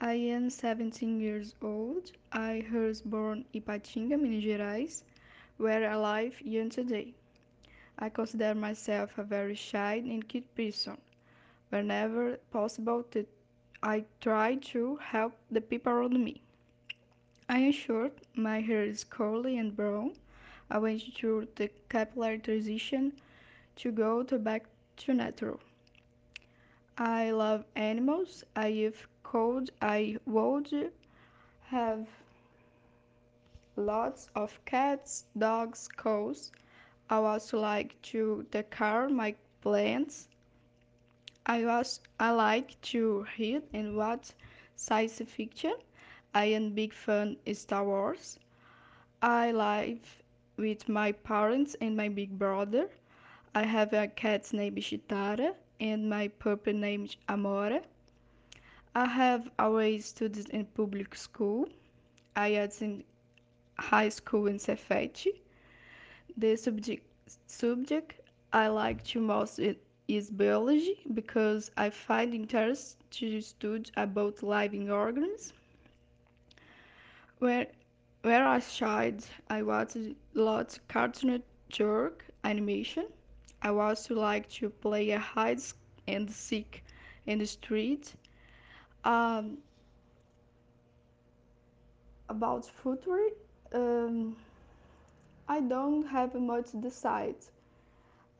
I am 17 years old. I was born in Ipatinga, Minas Gerais, where I live even today. I consider myself a very shy and cute person. Whenever possible, I try to help the people around me. I am short, my hair is curly and brown. I went through the capillary transition to go to back to natural. I love animals. I if could I would have lots of cats, dogs, cows. I also like to care my plants. I was I like to read and watch science fiction. I am big fan of Star Wars. I live with my parents and my big brother. I have a cat named Chitara and my puppy named Amora. I have always studied in public school. I attended high school in CEFET. The subject subject I like to most is biology because I find interest to study about living organisms. Where where I child, I watched lots of Cartoon jerk, animation. I also like to play a hide and seek in the street. Um, about future, um, I don't have much decide.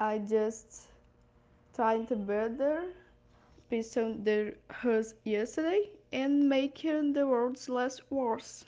I just trying to better person the was yesterday and making the world less worse.